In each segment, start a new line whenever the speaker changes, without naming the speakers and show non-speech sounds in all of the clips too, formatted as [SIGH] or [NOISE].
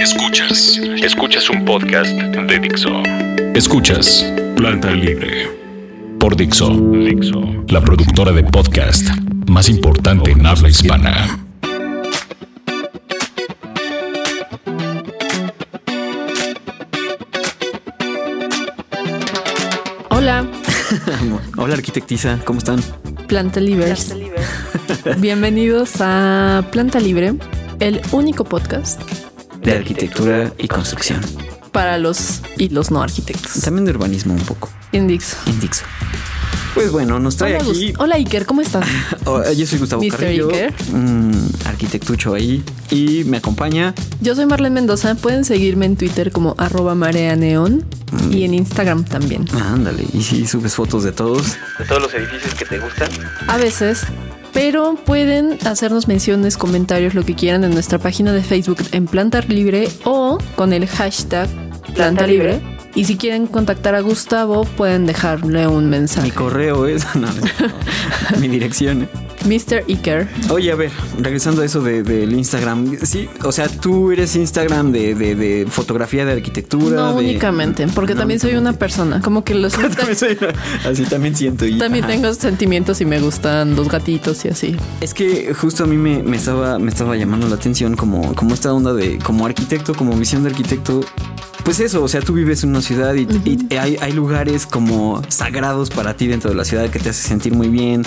Escuchas, escuchas un podcast de Dixo. Escuchas Planta Libre por Dixo, Dixo, la productora de podcast más importante en habla hispana.
Hola, [LAUGHS]
Hola arquitectiza, ¿cómo están?
Planta Libres. [LAUGHS] Bienvenidos a Planta Libre, el único podcast
De arquitectura y construcción.
para los y los no arquitectos.
También de urbanismo un poco.
Indix.
Indixo. Pues bueno, nos trae
Hola,
aquí.
Hola Iker, ¿cómo estás? [LAUGHS]
Oh, yo soy Gustavo
Mr.
Carrillo,
Iker.
un arquitectucho ahí. Y me acompaña
Yo soy Marlene Mendoza. Pueden seguirme en Twitter como arroba marea neón y en Instagram también.
Ándale, y si subes fotos de todos.
de todos los edificios que te gustan.
A veces, pero pueden hacernos menciones, comentarios, lo que quieran en nuestra página de Facebook en Planta Libre o con el hashtag Planta Libre. Y si quieren contactar a Gustavo, pueden dejarle un
Mi
mensaje.
correo es. [LAUGHS] no, no, mi dirección.
Mr. Iker.
Oye, a ver, regresando a eso de- del Instagram. Sí, o sea, tú eres Instagram de, de- de fotografía de arquitectura.
No
de-
únicamente, porque
No
también soy una persona. Como que los [LAUGHS]
así también siento. y-
también
ajá.
tengo sentimientos y me gustan los gatitos y así.
Es que justo a mí me, me estaba, me estaba llamando la atención como, como esta onda de como arquitecto, como visión de arquitecto. Pues eso, o sea, tú vives en una ciudad y, y hay, hay lugares como sagrados para ti dentro de la ciudad que te hace sentir muy bien.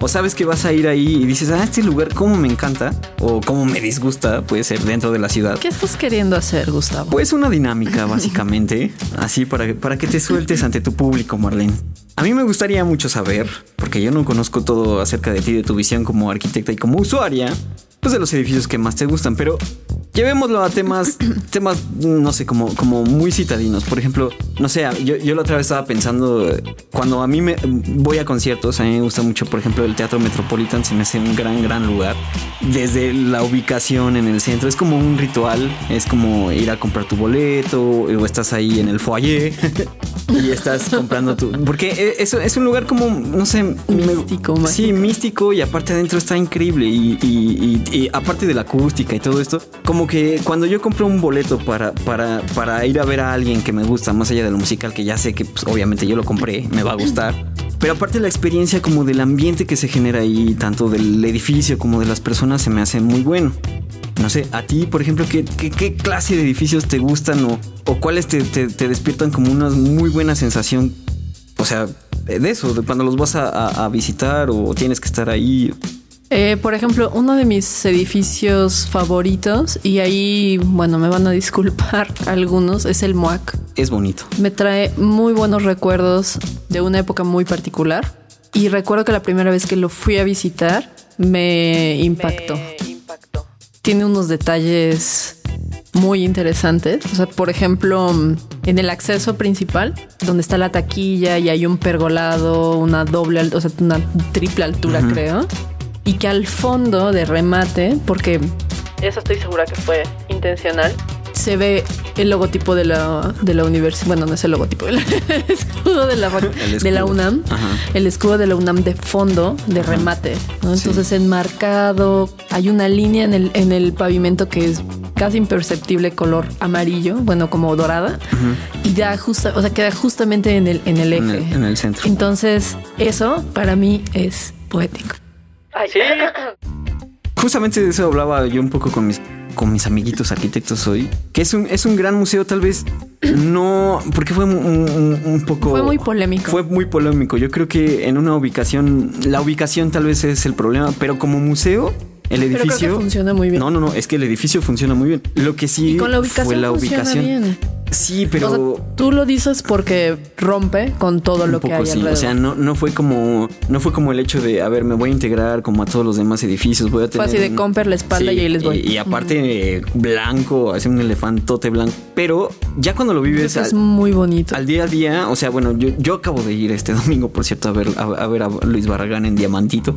O sabes que vas a ir ahí y dices, ah, este lugar cómo me encanta o cómo me disgusta, puede ser dentro de la ciudad.
¿Qué estás queriendo hacer, Gustavo?
Pues una dinámica, básicamente, [LAUGHS] así para, para que te sueltes ante tu público, Marlene. A mí me gustaría mucho saber, porque yo no conozco todo acerca de ti, de tu visión como arquitecta y como usuaria, pues de los edificios que más te gustan, pero llevémoslo a temas, [CLEARS THROAT] temas, no sé, como, como muy citadinos. Por ejemplo, no sé, yo, yo la otra vez estaba pensando, eh, cuando a mí me voy a conciertos, a mí me gusta mucho, por ejemplo, el Teatro Metropolitan, se me hace un gran, gran lugar. Desde la ubicación en el centro, es como un ritual, es como ir a comprar tu boleto o estás ahí en el foyer [LAUGHS] y estás comprando tu... Porque eh, eso es un lugar como, no sé... me-
Místico, mágico.
Sí, místico y aparte adentro está increíble y, y- y- y aparte de la acústica y todo esto, como que cuando yo compro un boleto para, para, para ir a ver a alguien que me gusta, más allá de lo musical, que ya sé que pues, obviamente yo lo compré, me va a gustar, pero aparte la experiencia como del ambiente que se genera ahí, tanto del edificio como de las personas, se me hace muy bueno. No sé, a ti, por ejemplo, ¿qué, qué, clase de edificios te gustan o, o cuáles te, te- despiertan como una muy buena sensación? O sea, de eso, de cuando los vas a visitar o tienes que estar ahí.
Eh, por ejemplo, uno de mis edificios favoritos, y ahí, bueno, me van a disculpar [LAUGHS] algunos, es el MOAC.
Es bonito.
Me trae muy buenos recuerdos de una época muy particular. Y recuerdo que la primera vez que lo fui a visitar me impactó. Tiene unos detalles muy interesantes. O sea, por ejemplo, en el acceso principal, donde está la taquilla y hay un pergolado, una doble, o sea, una triple altura, creo. Y que al fondo de remate, porque eso estoy segura que fue intencional, se ve el logotipo de la, de la universidad. Bueno, no es el logotipo, [LAUGHS] el escudo de la, de la. UNAM.
Ajá.
El escudo de la UNAM de fondo, de remate. ¿no? Entonces, enmarcado, hay una línea en el, en el pavimento que es casi imperceptible color amarillo, bueno, como dorada, y da justa, o sea, queda justamente en el, en el eje.
En el, en el centro.
Entonces, eso para mí es poético.
Sí, [LAUGHS]
Justamente de eso hablaba yo un poco con mis, con mis amiguitos arquitectos hoy. Que es un, es un gran museo, tal vez no, porque fue un, un- un poco.
Fue muy polémico.
Fue muy polémico. Yo creo que en una ubicación, la ubicación tal vez es el problema, pero como museo, el
Pero creo
edificio.
que funciona muy bien.
No, no, no, es que el edificio funciona muy bien. Lo que sí
Y con la ubicación
fue la
funciona
ubicación.
bien.
Sí, pero.
O sea, tú lo dices porque rompe con todo lo que hay
sí,
alrededor.
o sea, no, no fue como no fue como el hecho de, a ver, me voy a integrar como a todos los demás edificios, voy a
Fue
tener
así de comper la espalda y ahí les voy.
Y, y aparte eh, blanco, así un elefantote blanco, pero ya cuando lo vives
es muy bonito.
al día a día, o sea, bueno, yo, yo acabo de ir este [LAUGHS] domingo, por cierto, a ver a, a ver a Luis Barragán en Diamantito.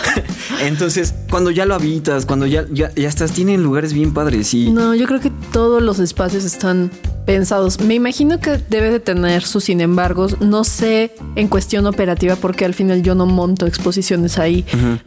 [LAUGHS] Entonces, cuando ya lo habitas, cuando ya, ya, ya estás, tienen lugares bien padres y
No, yo creo que todos los espacios están pensados. Me imagino que debe de tener sus sin embargos. No sé en cuestión operativa porque al final yo no monto exposiciones ahí.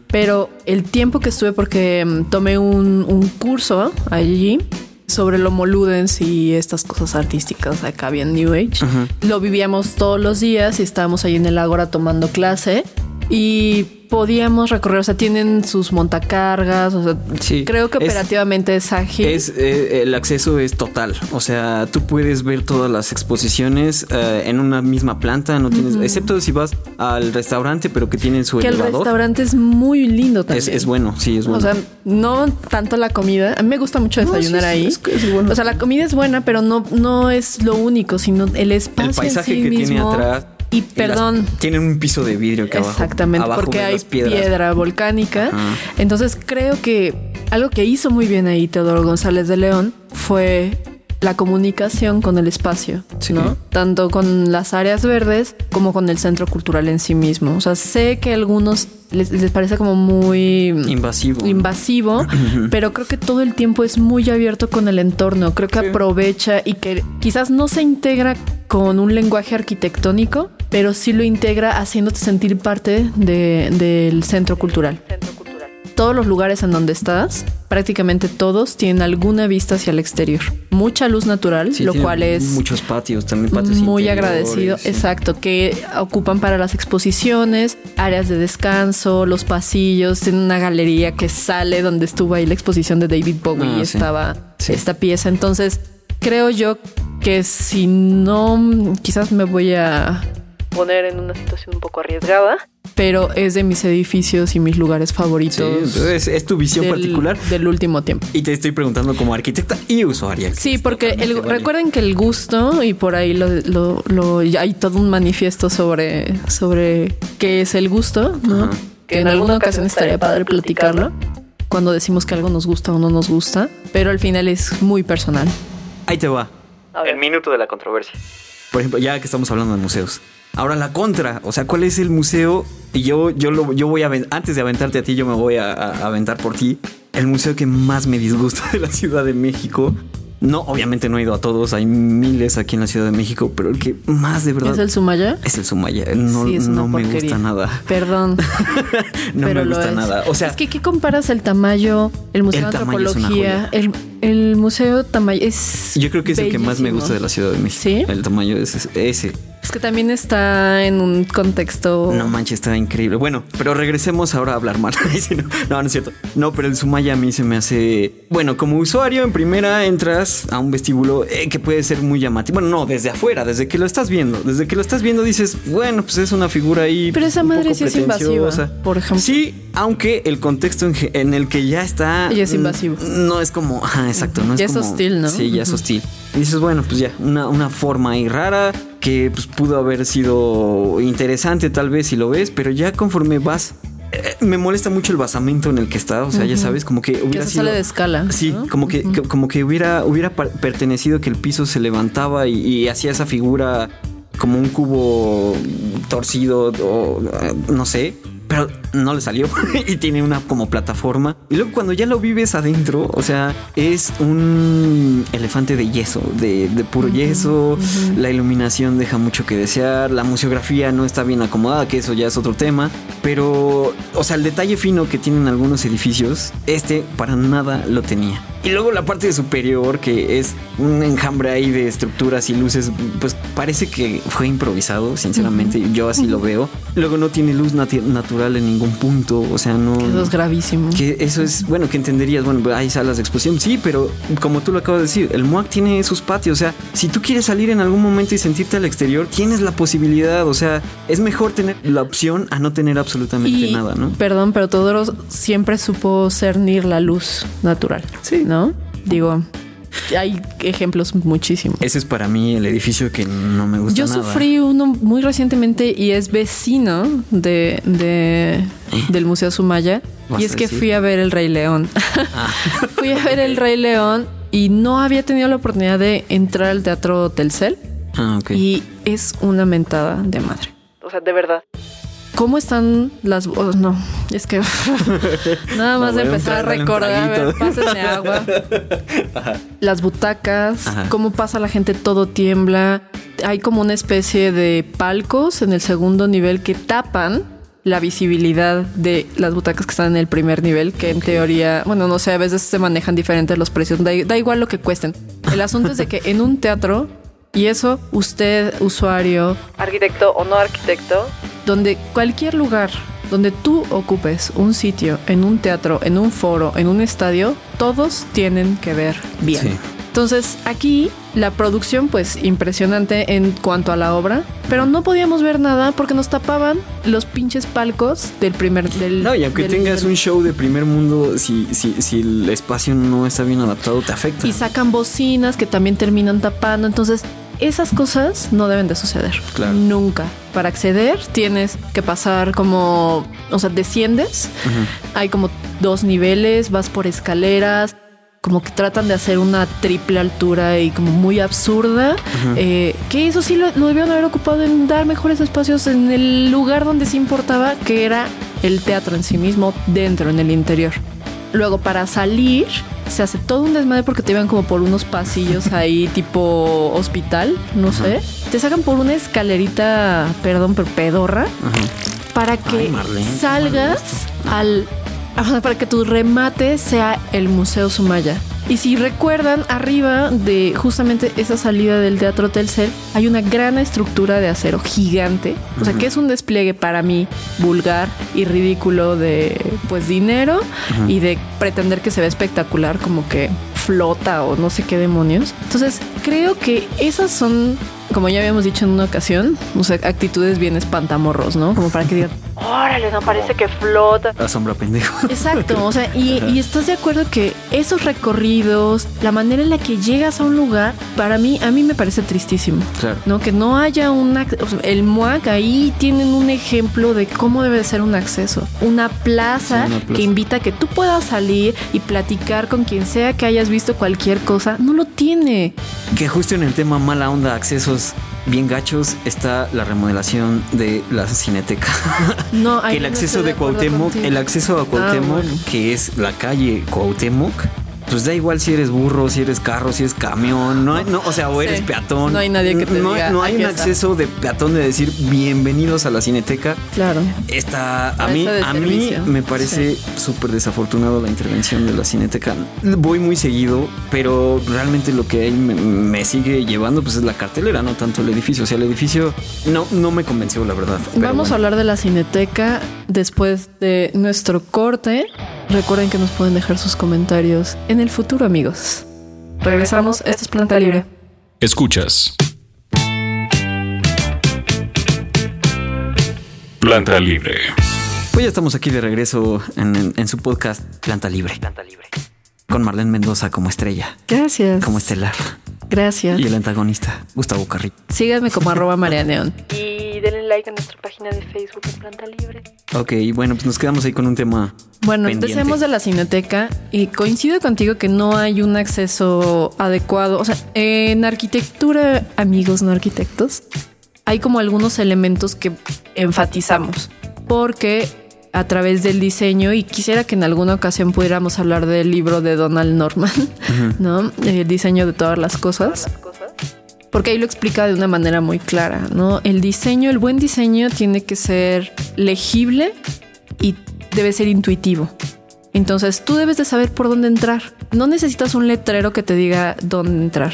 Pero el tiempo que estuve, porque mm, tomé un, un curso allí sobre lo Moludens y estas cosas artísticas acá bien New Age. Lo vivíamos todos los días y estábamos ahí en el Ágora tomando clase y podíamos recorrer, o sea, tienen sus montacargas, o sea,
Sí.
creo que operativamente es, ágil.
Es, eh, el acceso es total. O sea, tú puedes ver todas las exposiciones eh, en una misma planta, no tienes, excepto si vas al restaurante, pero que tienen su
que el
elevador.
restaurante es muy lindo también.
es bueno, sí, es bueno.
O sea, no tanto la comida. A mí me gusta mucho
No,
desayunar
sí, sí,
ahí.
es bueno.
O sea, la comida es buena, pero no, no es lo único, sino el espacio
el paisaje
en sí
que tiene atrás.
Y
las-
perdón.
tienen un piso de vidrio que abajo.
Exactamente,
abajo
porque hay
las
piedra volcánica.
Ajá.
Entonces creo que algo que hizo muy bien ahí Teodoro González de León fue la comunicación con el espacio,
Sí.
¿no? Tanto con las áreas verdes como con el centro cultural en sí mismo. O sea, sé que a algunos les, les parece como muy
Invasivo.
invasivo, pero creo que todo el tiempo es muy abierto con el entorno. Creo que aprovecha y que quizás no se integra con un lenguaje arquitectónico, pero sí lo integra haciéndote sentir parte de- del centro cultural. Todos los lugares en donde estás, prácticamente todos tienen alguna vista hacia el exterior. Mucha luz natural,
Sí,
lo cual es
Muchos patios, también patios
muy agradecido,
sí.
exacto, que ocupan para las exposiciones, áreas de descanso, los pasillos, tienen una galería que sale donde estuvo ahí la exposición de David Bowie
Ah,
y
sí.
estaba esta pieza. Entonces, creo yo que si no, quizás me voy a poner en una situación un poco arriesgada, pero es de mis edificios y mis lugares favoritos
es tu visión
del,
particular.
del último tiempo.
Y te estoy preguntando como arquitecta y usuaria.
Sí, porque el-
Totalmente vale.
recuerden que el gusto, y por ahí lo, lo- lo- ya hay todo un manifiesto sobre, sobre qué es el gusto, ¿no?
Ajá.
Que en alguna ocasión estaría padre platicarlo cuando decimos que algo nos gusta o no nos gusta, pero al final es muy personal.
Ahí te va.
El minuto de la controversia.
Por ejemplo, ya que estamos hablando de museos. Ahora la contra, o sea, ¿cuál es el museo? Y yo, yo, lo, yo voy a antes de aventarte a ti, yo me voy a, a- a aventar por ti. El museo que más me disgusta de la Ciudad de México. No, obviamente no he ido a todos, hay miles aquí en la Ciudad de México, pero el que más de verdad
¿Es el Sumaya?
es el Sumaya. No,
Sí, es una
no me gusta nada.
Perdón. [LAUGHS]
No
pero
me gusta nada. O sea,
es que ¿qué comparas el tamaño, el Museo
El
de
tamaño es una
Antropología, el, el Museo Tamayo es
yo creo que es el que más me gusta de la Ciudad de México.
¿Sí?
El tamaño es es- ese.
Es que también está en un contexto
No manches, está increíble. Bueno, pero regresemos ahora a hablar mal. [LAUGHS] No, no, es cierto. No, pero el Sumaya a mí se me hace. Bueno, como usuario, en primera entras a un vestíbulo eh, que puede ser muy llamativo. Bueno, no, desde afuera, desde que lo estás viendo. Desde que lo estás viendo dices, bueno, pues es una figura ahí.
Pero esa madre sí es invasiva, por ejemplo.
Sí, aunque el contexto en, el que ya está.
Y es invasivo.
No es como. Ajá, exacto. No
Ya
es
es
como-
hostil, ¿no?
Sí, ya es hostil. Y dices, bueno, pues ya, una, una forma ahí rara que pues, pudo haber sido interesante tal vez si lo ves, pero ya conforme vas... eh, me molesta mucho el basamento en el que está, o sea, ya sabes, como que
que
hubiera
se
sido...
sale de escala.
Sí,
¿no?
como que, que- como que hubiera, hubiera pertenecido que el piso se levantaba y, y hacía esa figura como un cubo torcido o eh, no sé. Pero no le salió [LAUGHS] y tiene una como plataforma. Y luego cuando ya lo vives adentro, o sea, es un elefante de yeso, de, de puro yeso. La iluminación deja mucho que desear. La museografía no está bien acomodada, que eso ya es otro tema. Pero, o sea, el detalle fino que tienen algunos edificios, este para nada lo tenía. Y luego la parte superior, que es un enjambre ahí de estructuras y luces, pues parece que fue improvisado, sinceramente. Yo así lo veo. Luego no tiene luz nati- natural en ningún punto, o sea, no.
Eso es gravísimo.
Que eso es, bueno, que entenderías, bueno, hay salas de exposición, sí, pero como tú lo acabas de decir, el MUAC tiene sus patios, o sea, si tú quieres salir en algún momento y sentirte al exterior, tienes la posibilidad, o sea, es mejor tener la opción a no tener absolutamente
Y,
nada, ¿no?
Perdón, pero Todoro siempre supo cernir la luz natural.
Sí.
¿No? Digo, hay ejemplos muchísimos.
Ese es para mí el edificio que no me gusta
Yo
nada.
sufrí uno muy recientemente y es vecino de, de- del Museo Sumaya.
¿Vas
Y es que
decir?
fui a ver el Rey León.
Ah. [LAUGHS]
fui a ver el Rey León y no había tenido la oportunidad de entrar al Teatro Telcel.
Ah.
Y es una mentada de madre.
O sea, de verdad.
¿Cómo están las oh, no, es que [LAUGHS] nada más de empezar a recordar, a ver, pásenme agua. Las butacas,
Ajá.
cómo pasa la gente, todo tiembla. Hay como una especie de palcos en el segundo nivel que tapan la visibilidad de las butacas que están en el primer nivel, que en teoría, bueno, no sé, a veces se manejan diferentes los precios, da, da igual lo que cuesten. El asunto es de que en un teatro, y eso usted, usuario,
Arquitecto o no arquitecto.
donde cualquier lugar donde tú ocupes un sitio, en un teatro, en un foro, en un estadio, todos tienen que ver bien.
Sí.
Entonces aquí la producción pues impresionante en cuanto a la obra, pero no podíamos ver nada porque nos tapaban los pinches palcos del primer del
No, y aunque
del-
tengas
del-
un show de primer mundo, si, si, si el espacio no está bien adaptado, te afecta.
y sacan bocinas que también terminan tapando, entonces esas cosas no deben de suceder.
Claro.
Nunca. Para acceder tienes que pasar como, o sea, desciendes, hay como dos niveles, vas por escaleras, como que tratan de hacer una triple altura y como muy absurda, eh, que eso sí lo, lo debieron haber ocupado en dar mejores espacios en el lugar donde sí importaba, que era el teatro en sí mismo, dentro, en el interior. Luego para salir se hace todo un desmadre porque te iban como por unos pasillos [LAUGHS] ahí tipo hospital, no sé. Te sacan por una escalerita, perdón, pero pedorra,
Ajá.
para que
Ay, Marlene,
salgas al... para que tu remate sea el Museo Sumaya. Y si recuerdan, arriba de justamente esa salida del Teatro Telcel hay una gran estructura de acero gigante. O sea, que es un despliegue para mí vulgar y ridículo de pues dinero y de pretender que se ve espectacular como que flota o no sé qué demonios. Entonces, creo que esas son, como ya habíamos dicho en una ocasión, o sea, actitudes bien espantamorros, ¿no? Como para que digan,
Órale, no parece que flota.
Asombra pendejo. [LAUGHS]
Exacto, o sea, y, y estás de acuerdo que esos recorridos, la manera en la que llegas a un lugar, para mí, a mí me parece tristísimo.
Claro.
¿no? Que no haya un ac- o sea, el MUAC ahí tienen un ejemplo de cómo debe ser un acceso. Una plaza,
Sí, una plaza.
que invita a que tú puedas salir y platicar con quien sea que hayas visto cualquier cosa. No lo tiene.
Que justo en el tema mala onda, accesos bien gachos, está la remodelación de la cineteca. [LAUGHS]
No,
que el acceso de Cuauhtémoc,
contigo.
el acceso a Cuauhtémoc,
bueno.
que es la calle Cuauhtémoc, pues da igual si eres burro, si eres carro, si eres camión, no, hay- no o sea, o eres
Sí.
peatón.
No hay nadie que te
no,
diga,
no hay
"Aquí
un
está".
acceso de peatón de decir bienvenidos a la cineteca.
Claro.
Está a mí, a mí me parece súper desafortunado la intervención de la cineteca. Voy muy seguido, pero realmente lo que me, me sigue llevando pues es la cartelera, no tanto el edificio. O sea, el edificio no, no me convenció, la verdad.
Vamos a hablar de la cineteca después de nuestro corte. Recuerden que nos pueden dejar sus comentarios en el futuro, amigos. Regresamos. Esto es Planta Libre.
Escuchas. Planta Libre.
Pues ya estamos aquí de regreso en, en- en su podcast Planta Libre.
Planta libre.
Con Marlene Mendoza como estrella,
Gracias.
como estelar.
Gracias.
Y el antagonista, Gustavo Carrillo.
Síganme como arroba María Neón.
Y denle like a nuestra página de Facebook en Planta Libre.
Ok, bueno, pues nos quedamos ahí con un tema.
Bueno,
pendiente.
empecemos de la cineteca y coincido contigo que no hay un acceso adecuado. O sea, en arquitectura, amigos no arquitectos, hay como algunos elementos que enfatizamos porque a través del diseño y quisiera que en alguna ocasión pudiéramos hablar del libro de Donald Norman, [LAUGHS] ¿no? El diseño de todas las cosas.
Cosas.
Porque ahí lo explica de una manera muy clara, ¿no? El diseño, el buen diseño tiene que ser legible y debe ser intuitivo. Entonces tú debes de saber por dónde entrar. No necesitas un letrero que te diga dónde entrar.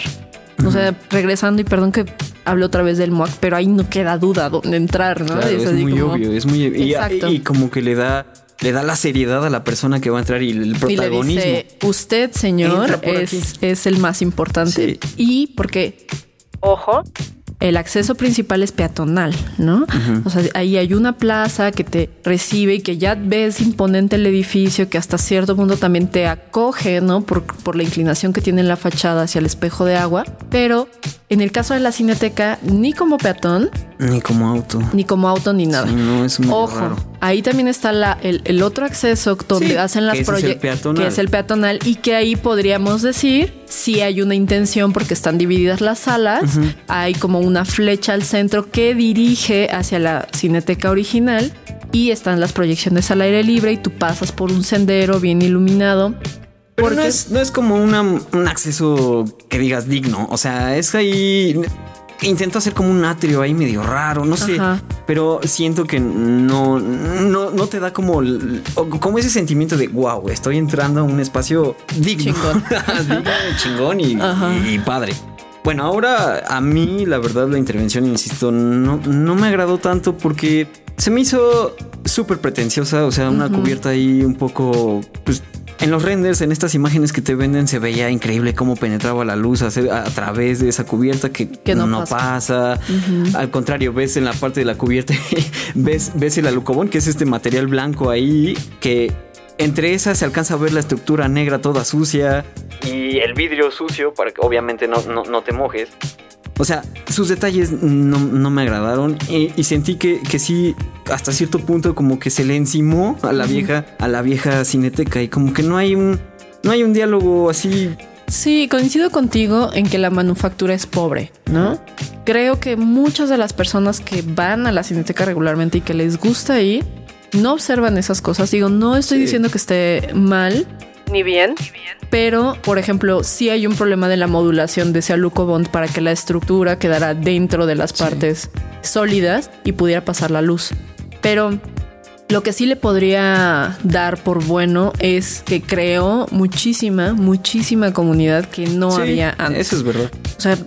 O sea, regresando y perdón que hablo otra vez del MOAC, pero ahí no queda duda dónde entrar, ¿no?
Claro, es,
así
muy
como-
obvio, es muy y, y como que le da le da la seriedad a la persona que va a entrar y el
Y le
protagonismo.
dice, usted, señor, es, es el más importante.
Sí.
Y porque
Ojo.
el acceso principal es peatonal, ¿no? O sea, ahí hay una plaza que te recibe y que ya ves imponente el edificio, que hasta cierto punto también te acoge, ¿no? Por, por la inclinación que tiene la fachada hacia el espejo de agua. Pero en el caso de la cineteca, ni como peatón,
Ni como auto.
ni como auto, ni nada.
Sí, no, es muy
Ojo,
raro.
ahí también está la, el, el otro acceso donde
Sí,
hacen las
que ese es el
proyecciones,
peatonal.
que es el peatonal, y que ahí podríamos decir si hay una intención porque están divididas las salas, hay como una flecha al centro que dirige hacia la cineteca original y están las proyecciones al aire libre y tú pasas por un sendero bien iluminado.
Pero no es, no es como una- un acceso que digas digno. O sea, es ahí. Intentó hacer como un atrio ahí medio raro, no sé.
Ajá.
Pero siento que no, no, no te da como, como ese sentimiento de wow, estoy entrando a un espacio digno.
Chingón. [LAUGHS]
Digno, chingón y padre. Bueno, ahora a mí la verdad la intervención, insisto, no, no me agradó tanto porque se me hizo súper pretenciosa, o sea, una cubierta ahí un poco, pues en los renders, en estas imágenes que te venden, se veía increíble cómo penetraba la luz a, a través de esa cubierta que,
Que no
no,
pasa.
pasa. Al contrario, ves en la parte de la cubierta, [LAUGHS] ves, ves el alucobón, que es este material blanco ahí, que entre esas se alcanza a ver la estructura negra toda sucia y el vidrio sucio para que obviamente no, no, no te mojes. O sea, sus detalles no, no me agradaron y, y sentí que, que sí, hasta cierto punto como que se le encimó a la vieja, a la vieja cineteca y como que no hay un, no hay un diálogo así.
Sí, coincido contigo en que la manufactura es pobre, ¿no? Creo que muchas de las personas que van a la cineteca regularmente y que les gusta ir, no observan esas cosas. Digo, no estoy
Sí.
diciendo que esté mal ni bien, pero, por ejemplo, sí hay un problema de la modulación de ese aluco bond para que la estructura quedara dentro de las partes sólidas y pudiera pasar la luz. Pero lo que sí le podría dar por bueno es que creó muchísima, muchísima comunidad que no
Sí,
había antes.
Eso es verdad.
O sea,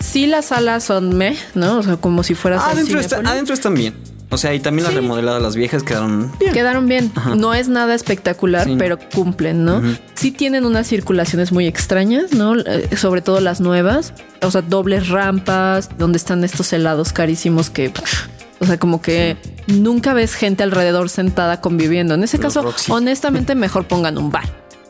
sí las salas son meh, ¿no? O sea, como si fueras
Adentro, está- adentro están bien. O sea, y también las
Sí.
remodeladas, las viejas quedaron bien.
Quedaron bien. No es nada espectacular,
Sí.
pero cumplen, ¿no? Sí tienen unas circulaciones muy extrañas, ¿no? Eh, sobre todo las nuevas. O sea, dobles rampas, donde están estos helados carísimos que... pff, O sea, como que nunca ves gente alrededor sentada conviviendo. En ese
Los
caso, honestamente, mejor pongan un bar,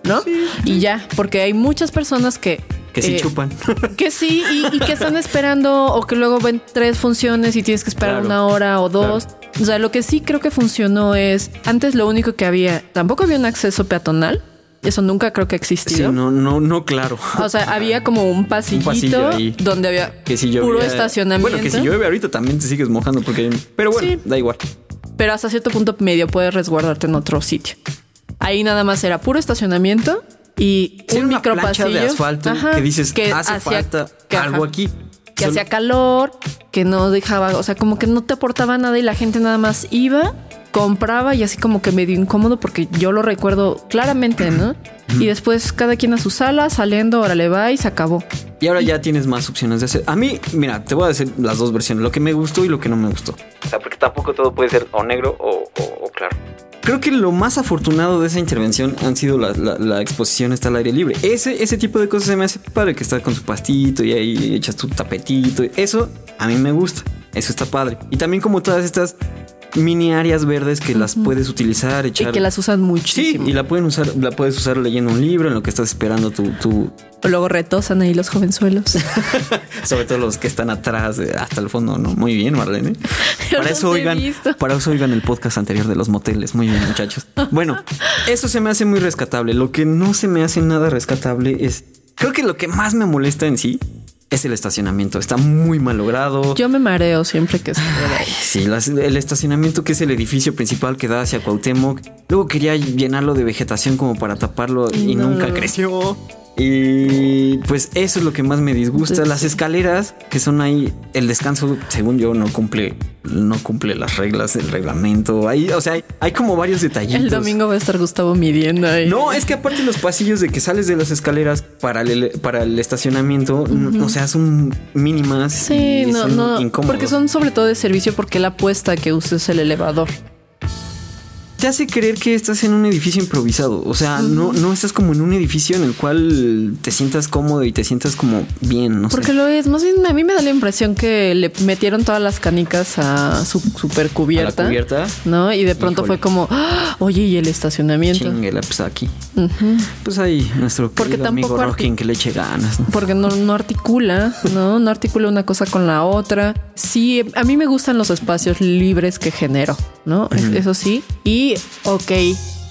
¿no? Y ya, porque hay muchas personas que...
Que sí
eh,
chupan. [LAUGHS]
Que sí, y, y que están esperando o que luego ven tres funciones y tienes que esperar
Claro,
una hora o dos. O sea, lo que sí creo que funcionó es, antes lo único que había, tampoco había un acceso peatonal. Eso nunca creo que ha
Sí, no, no, no, claro.
O sea, había como un pasillito
ahí.
donde había
Que si llovía,
puro estacionamiento.
Bueno, que si llueve ahorita también te sigues mojando porque. Pero bueno,
Sí.
da igual.
pero hasta cierto punto medio puedes resguardarte en otro sitio. Ahí nada más era puro estacionamiento y
Sí,
un
una
micro
plancha de asfalto
Ajá,
que dices
que
hace
hacía-
falta
que, ajá,
algo aquí.
que hacía calor, que no dejaba, o sea, como que no te aportaba nada y la gente nada más iba, compraba y así como que medio incómodo porque yo lo recuerdo claramente, ¿no? Y después cada quien a su sala, saliendo, ahora le va y se acabó.
Y ahora ya tienes más opciones de hacer. A mí, mira, te voy a decir las dos versiones, lo que me gustó y lo que no me gustó. O sea, porque tampoco todo puede ser o negro o, o- o claro. Creo que lo más afortunado de esa intervención han sido la, exposición está al aire libre. Ese, ese tipo de cosas se me hace padre que estás con tu pastito y ahí echas tu tapetito. Eso a mí me gusta. Eso está padre. Y también como todas estas mini áreas verdes que las puedes utilizar,
Y
echar.
que las usan
Sí,
muchísimo.
y la pueden usar, la puedes usar leyendo un libro en lo que estás esperando tu,
luego retosan ahí los jovenzuelos. [LAUGHS]
sobre todo los que están atrás eh, hasta el fondo, ¿no? Muy bien, Marlene. [LAUGHS] Para eso oigan, para eso oigan el podcast anterior de los moteles. Muy bien, muchachos. Bueno, eso se me hace muy rescatable. Lo que no se me hace nada rescatable es creo que lo que más me molesta en sí es el estacionamiento. Está muy mal logrado.
Yo me mareo siempre que puede ahí.
Sí, las- el estacionamiento que es el edificio principal que da hacia Cuauhtémoc. Luego quería llenarlo de vegetación como para taparlo y
No.
nunca creció. Y pues eso es lo que más me disgusta.
Entonces,
Las escaleras que son ahí, el descanso, según yo, no cumple, no cumple las reglas del reglamento. Ahí, o sea, hay, hay como varios detallitos.
El domingo va a estar Gustavo midiendo ahí.
No, es que aparte los pasillos de que sales de las escaleras para el, para el estacionamiento, n- o sea, son mínimas.
Sí,
y
no,
son
no.
incómodos.
Porque son sobre todo de servicio porque la apuesta que uses el elevador.
Te hace creer que estás en un edificio improvisado. O sea, no, no estás como en un edificio en el cual te sientas cómodo y te sientas como bien, no
Porque
sé.
lo es. Más bien a mí me da la impresión que le metieron todas las canicas a su super
A la
cubierta.
cubierta.
¿No? Y de pronto
Híjole.
fue como, ¡Ah! oye, y el estacionamiento.
Chinguela, pues aquí. Pues ahí, nuestro
Porque
amigo
tampoco
Rockin
arti-
que le eche ganas. ¿no?
Porque no, no articula, ¿no? No articula una cosa con la otra. Sí, a mí me gustan los espacios libres que genero, ¿no? Eso sí. Y, ok,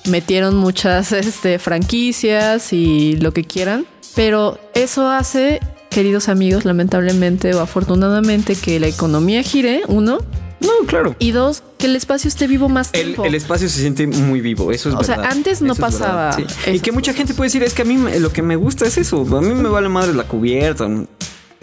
metieron muchas [LAUGHS] este, franquicias y lo que quieran, pero eso hace, queridos amigos, lamentablemente o afortunadamente, que la economía gire, uno,
No, claro.
y dos, que el espacio esté vivo más
El,
tiempo.
el espacio se siente muy vivo, eso es
O sea,
verdad.
antes no
Eso es verdad,
pasaba
sí. Y que mucha gente puede decir, es que a mí me- lo que me gusta es eso. A mí me vale madre la cubierta.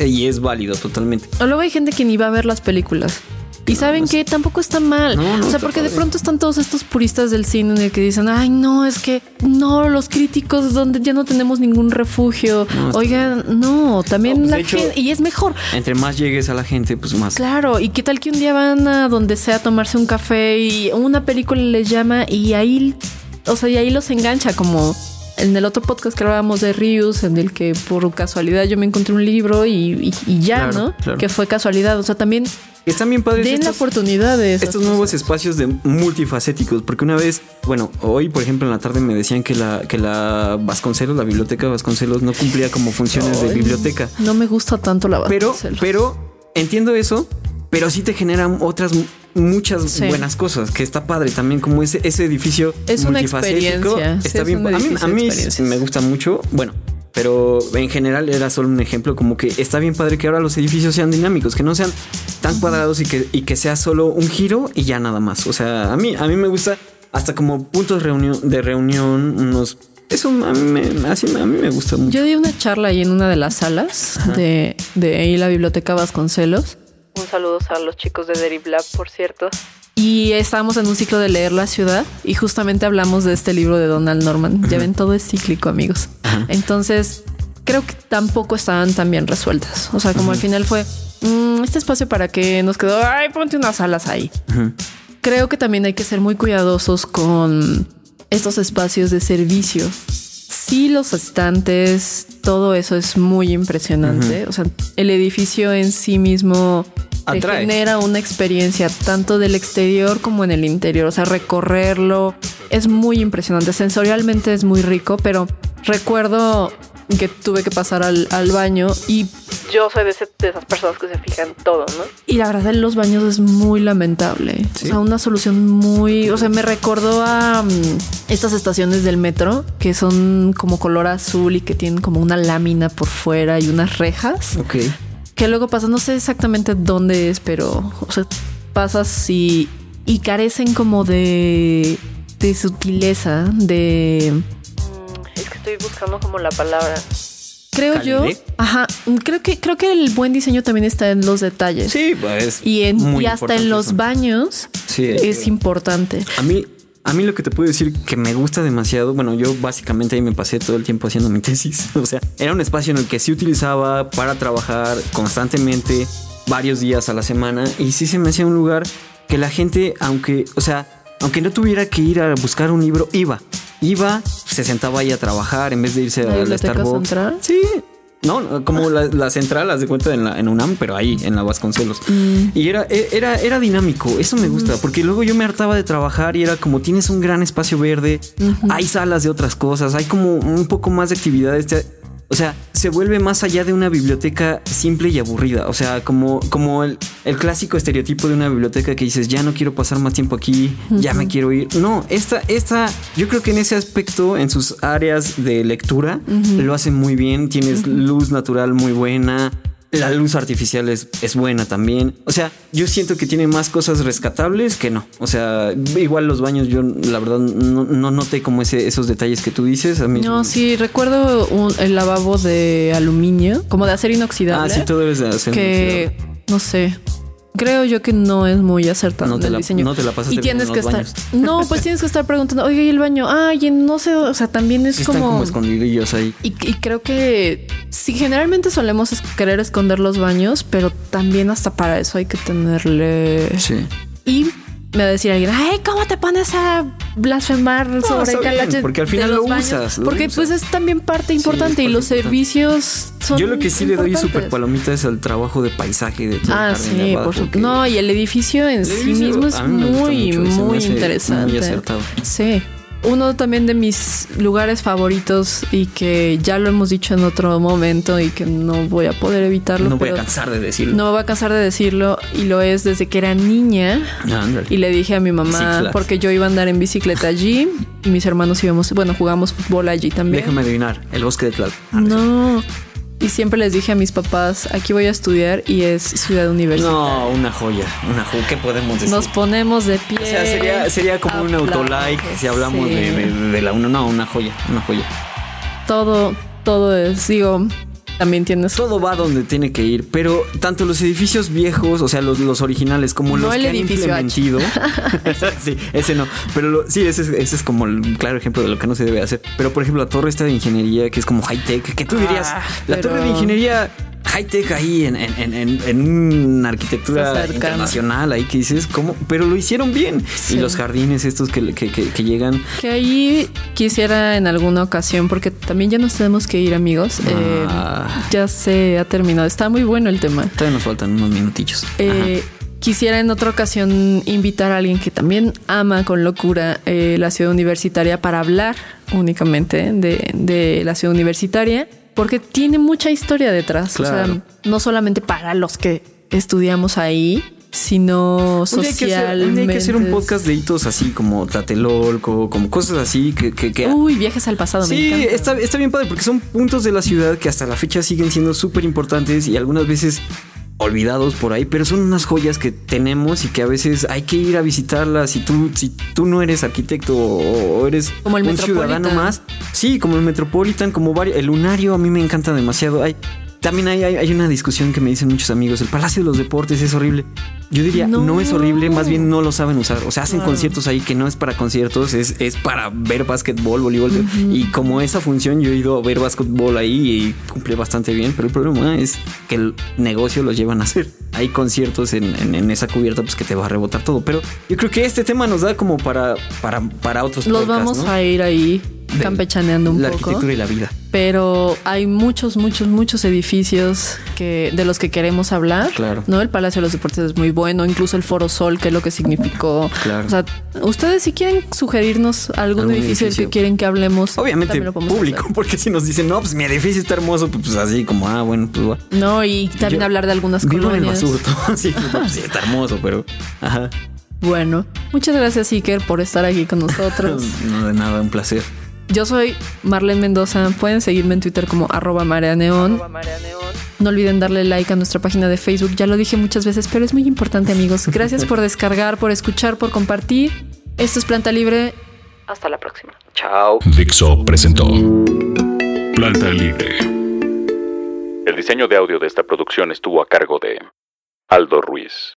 y es válido totalmente.
O luego hay gente que ni va a ver las películas. Y saben que tampoco está mal.
No, no
o sea, porque de pronto están todos estos puristas del cine en el que dicen, ay, no, es que no, los críticos donde ya no tenemos ningún refugio.
No,
Oigan, no, también
pues,
la
hecho-
gente, y es mejor.
Entre más llegues a la gente, pues más.
Claro, y qué tal que un día van a donde sea a tomarse un café y una película les llama y ahí, o sea, y ahí los engancha como en el otro podcast que hablábamos de Rius, en el que por casualidad yo me encontré un libro y, y- y ya,
Claro,
¿no?
claro.
Que fue casualidad. O sea, también
Están bien padres
den la
estos,
oportunidad de
estos nuevos espacios de multifacéticos. Porque una vez, bueno, hoy, por ejemplo, en la tarde me decían que la, que la Vasconcelos, la biblioteca Vasconcelos, no cumplía como funciones de biblioteca.
No me gusta tanto la
Pero,
Vasconcelos.
pero entiendo eso, pero sí te generan otras mu- muchas
Sí.
buenas cosas, que está padre también, como ese, ese edificio
Es una
multifacético,
experiencia, sí,
Está
es
bien.
un
A mí, a mí me gusta mucho, bueno, pero en general era solo un ejemplo, como que está bien padre que ahora los edificios sean dinámicos, que no sean tan cuadrados y que, y que sea solo un giro y ya nada más. O sea, a mí, a mí me gusta hasta como puntos reunión, de reunión, unos... Eso a mí me, así a mí me gusta mucho.
Yo di una charla ahí en una de las salas de, de ahí la biblioteca Vasconcelos.
Un saludo a los chicos de Deriv Lab, por cierto.
Y estábamos en un ciclo de leer la ciudad y justamente hablamos de este libro de Donald Norman. Ya ven, todo es cíclico, amigos. Entonces, creo que tampoco estaban tan bien resueltas. O sea, como al final fue "Mm, este espacio para que nos quedó, ay, ponte unas salas ahí. Creo que también hay que ser muy cuidadosos con estos espacios de servicio. Sí, los estantes, todo eso es muy impresionante. O sea, el edificio en sí mismo te genera una experiencia tanto del exterior como en el interior. O sea, recorrerlo es muy impresionante. Sensorialmente es muy rico, pero recuerdo que tuve que pasar al, al baño y,
Yo soy de, ese- de esas personas que se fijan todo, ¿no?
y la verdad en los baños es muy lamentable. O sea, una solución muy... O sea, me recordó a mm, estas estaciones del metro que son como color azul y que tienen como una lámina por fuera y unas rejas.
Ok.
Que luego pasa, no sé exactamente dónde es, pero, o sea, pasas y, y carecen como de, de sutileza, de,
es que estoy buscando como la palabra.
creo yo, ajá, creo que, creo que el buen diseño también está en los detalles.
Sí, pues.
Y, en,
muy
y hasta en los
eso.
baños
Sí,
es
eh,
importante.
A mí, a mí lo que te puedo decir que me gusta demasiado, bueno, yo básicamente ahí me pasé todo el tiempo haciendo mi [LAUGHS] tesis. O sea, era un espacio en el que sí utilizaba para trabajar constantemente, varios días a la semana, y sí se me hacía un lugar que la gente, aunque, o sea, aunque no tuviera que ir a buscar un libro, iba. Iba, se sentaba ahí a trabajar en vez de irse
¿La
a la Starbucks.
central?
Sí. No, como la, la central, haz de cuenta en, la, en UNAM, pero ahí, en la Vasconcelos.
Mm.
Y era, e- era, era dinámico, eso me gusta, porque luego yo me hartaba de trabajar y era como tienes un gran espacio verde, hay salas de otras cosas, hay como un poco más de actividades. te- O sea, se vuelve más allá de una biblioteca simple y aburrida. O sea, como, como el, el clásico estereotipo de una biblioteca que dices, ya no quiero pasar más tiempo aquí, ya me quiero ir. No, esta, esta, yo creo que en ese aspecto, en sus áreas de lectura, lo hacen muy bien. Tienes luz natural muy buena. La luz artificial es, es buena también. O sea, yo siento que tiene más cosas rescatables que no. O sea, igual los baños, yo la verdad no, no noté como ese, esos detalles que tú dices. A mí,
No, sí, recuerdo un- el lavabo de aluminio, como de acero inoxidable.
Ah, sí, todo es de acero
que no sé. Creo yo que no es muy acertado
No te
el
la-
diseño.
no te la pasaste
y tienes que estar. [LAUGHS] No, pues tienes que estar preguntando, oye, ¿y el baño? Ay, no sé, o sea, también es
Sí están
como.
como escondidillos ahí.
y, y creo que sí, generalmente solemos querer esconder los baños, pero también hasta para eso hay que tenerle.
Sí.
Y me va a decir alguien, ay, ¿cómo te pones a blasfemar sobre
está bien, porque al
de
final lo
baños?"
usas, lo
Porque
usas.
pues es también parte importante y
parte
los
importante.
servicios son
Yo lo que sí le doy súper palomita es al trabajo de paisaje de todo
Ah,
de
sí,
Aguada,
por supuesto. No, y el edificio en
el
sí mismo es muy,
mucho y
muy interesante.
muy acertado.
Sí. Uno también de mis lugares favoritos y que ya lo hemos dicho en otro momento y que no voy a poder evitarlo.
no voy a cansar de decirlo.
No voy a cansar de decirlo y lo es desde que era niña.
Ah, ándale.
Y le dije a mi mamá, porque yo iba a andar en bicicleta allí y mis hermanos íbamos, bueno, jugamos fútbol allí también.
Déjame adivinar, el bosque de Tlal.
No. Y siempre les dije a mis papás, aquí voy a estudiar y es ciudad universitaria.
No, una joya, una joya. ¿Qué podemos decir?
Nos ponemos de pie.
o sea, sería, sería como un autolike si hablamos
sí.
de, de- de la una. No, una joya, una joya.
Todo, todo es, digo, También tienes
todo va donde tiene que ir, pero tanto los edificios viejos, o sea, los, los originales, como
No
los
el
que han implementido. [LAUGHS] [LAUGHS] sí, ese no. Pero lo- sí, ese, es- ese es como el claro ejemplo de lo que no se debe hacer. Pero por ejemplo, la torre esta de ingeniería, que es como high tech, que tú dirías,
Ah,
la
pero-
torre de ingeniería high tech ahí en, en, en, en- en una arquitectura internacional, ahí que dices, ¿cómo? Pero lo hicieron bien.
Sí.
Y los jardines estos que, que, que- que llegan.
Que ahí quisiera en alguna ocasión, porque también ya nos tenemos que ir, amigos. Eh,
Ah.
ya se ha terminado. Está muy bueno el tema.
Todavía nos faltan unos minutillos.
Eh, quisiera en otra ocasión invitar a alguien que también ama con locura eh, la ciudad universitaria para hablar únicamente de, de la ciudad universitaria, porque tiene mucha historia detrás. O sea, no solamente para los que estudiamos ahí, sino
hacer, un día hay que hacer un podcast de hitos así como Tlatelolco, como cosas así que... que, que-
Uy, viajes al pasado. me
sí,
encanta.
está, está bien padre porque son puntos de la ciudad que hasta la fecha siguen siendo súper importantes y algunas veces olvidados por ahí, pero son unas joyas que tenemos y que a veces hay que ir a visitarlas. Si tú, si tú no eres arquitecto o, eres
Como el
un ciudadano más, sí, como el Metropolitan, como varios, el Lunario a mí me encanta demasiado. Hay, también hay, hay, una discusión que me dicen muchos amigos, el Palacio de los Deportes es horrible. Yo diría, no,
No.
es horrible, más bien no lo saben usar. O sea, hacen
Claro.
conciertos ahí que no es para conciertos, es, es para ver básquetbol, voleibol. Y como esa función yo he ido a ver básquetbol ahí y cumple bastante bien, pero el problema es que el negocio los llevan a hacer. Hay conciertos en, en- en esa cubierta pues que te va a rebotar todo. Pero yo creo que este tema nos da como para, para, para otros
Los
podcasts,
vamos
¿no?
a ir ahí campechaneando un
La
poco.
arquitectura y la vida.
Pero hay muchos, muchos, muchos edificios que, de los que queremos hablar.
Claro.
¿no? El Palacio de los Deportes es muy bueno, incluso el Foro Sol, que es lo que significó.
Claro.
O sea, ustedes si quieren sugerirnos algún,
Algún
edificio,
edificio.
que quieren que hablemos.
Obviamente
lo
público,
hacer.
porque si nos dicen, no, pues mi edificio está hermoso, pues así como, ah, bueno, pues va.
No, y también
Yo
hablar de algunas
Vivo en el basurto. [LAUGHS] sí, pues, sí, está hermoso, pero. Ajá.
Bueno, muchas gracias, Iker, por estar aquí con nosotros. [LAUGHS]
No de nada, un placer.
Yo soy Marlene Mendoza. Pueden seguirme en Twitter como arroba marea neón. No olviden darle like a nuestra página de Facebook. Ya lo dije muchas veces, pero es muy importante, amigos. Gracias por [LAUGHS] descargar, por escuchar, por compartir. Esto es Planta Libre. Hasta la próxima.
Chao.
Dixo presentó Planta Libre.
El diseño de audio de esta producción estuvo a cargo de Aldo Ruiz.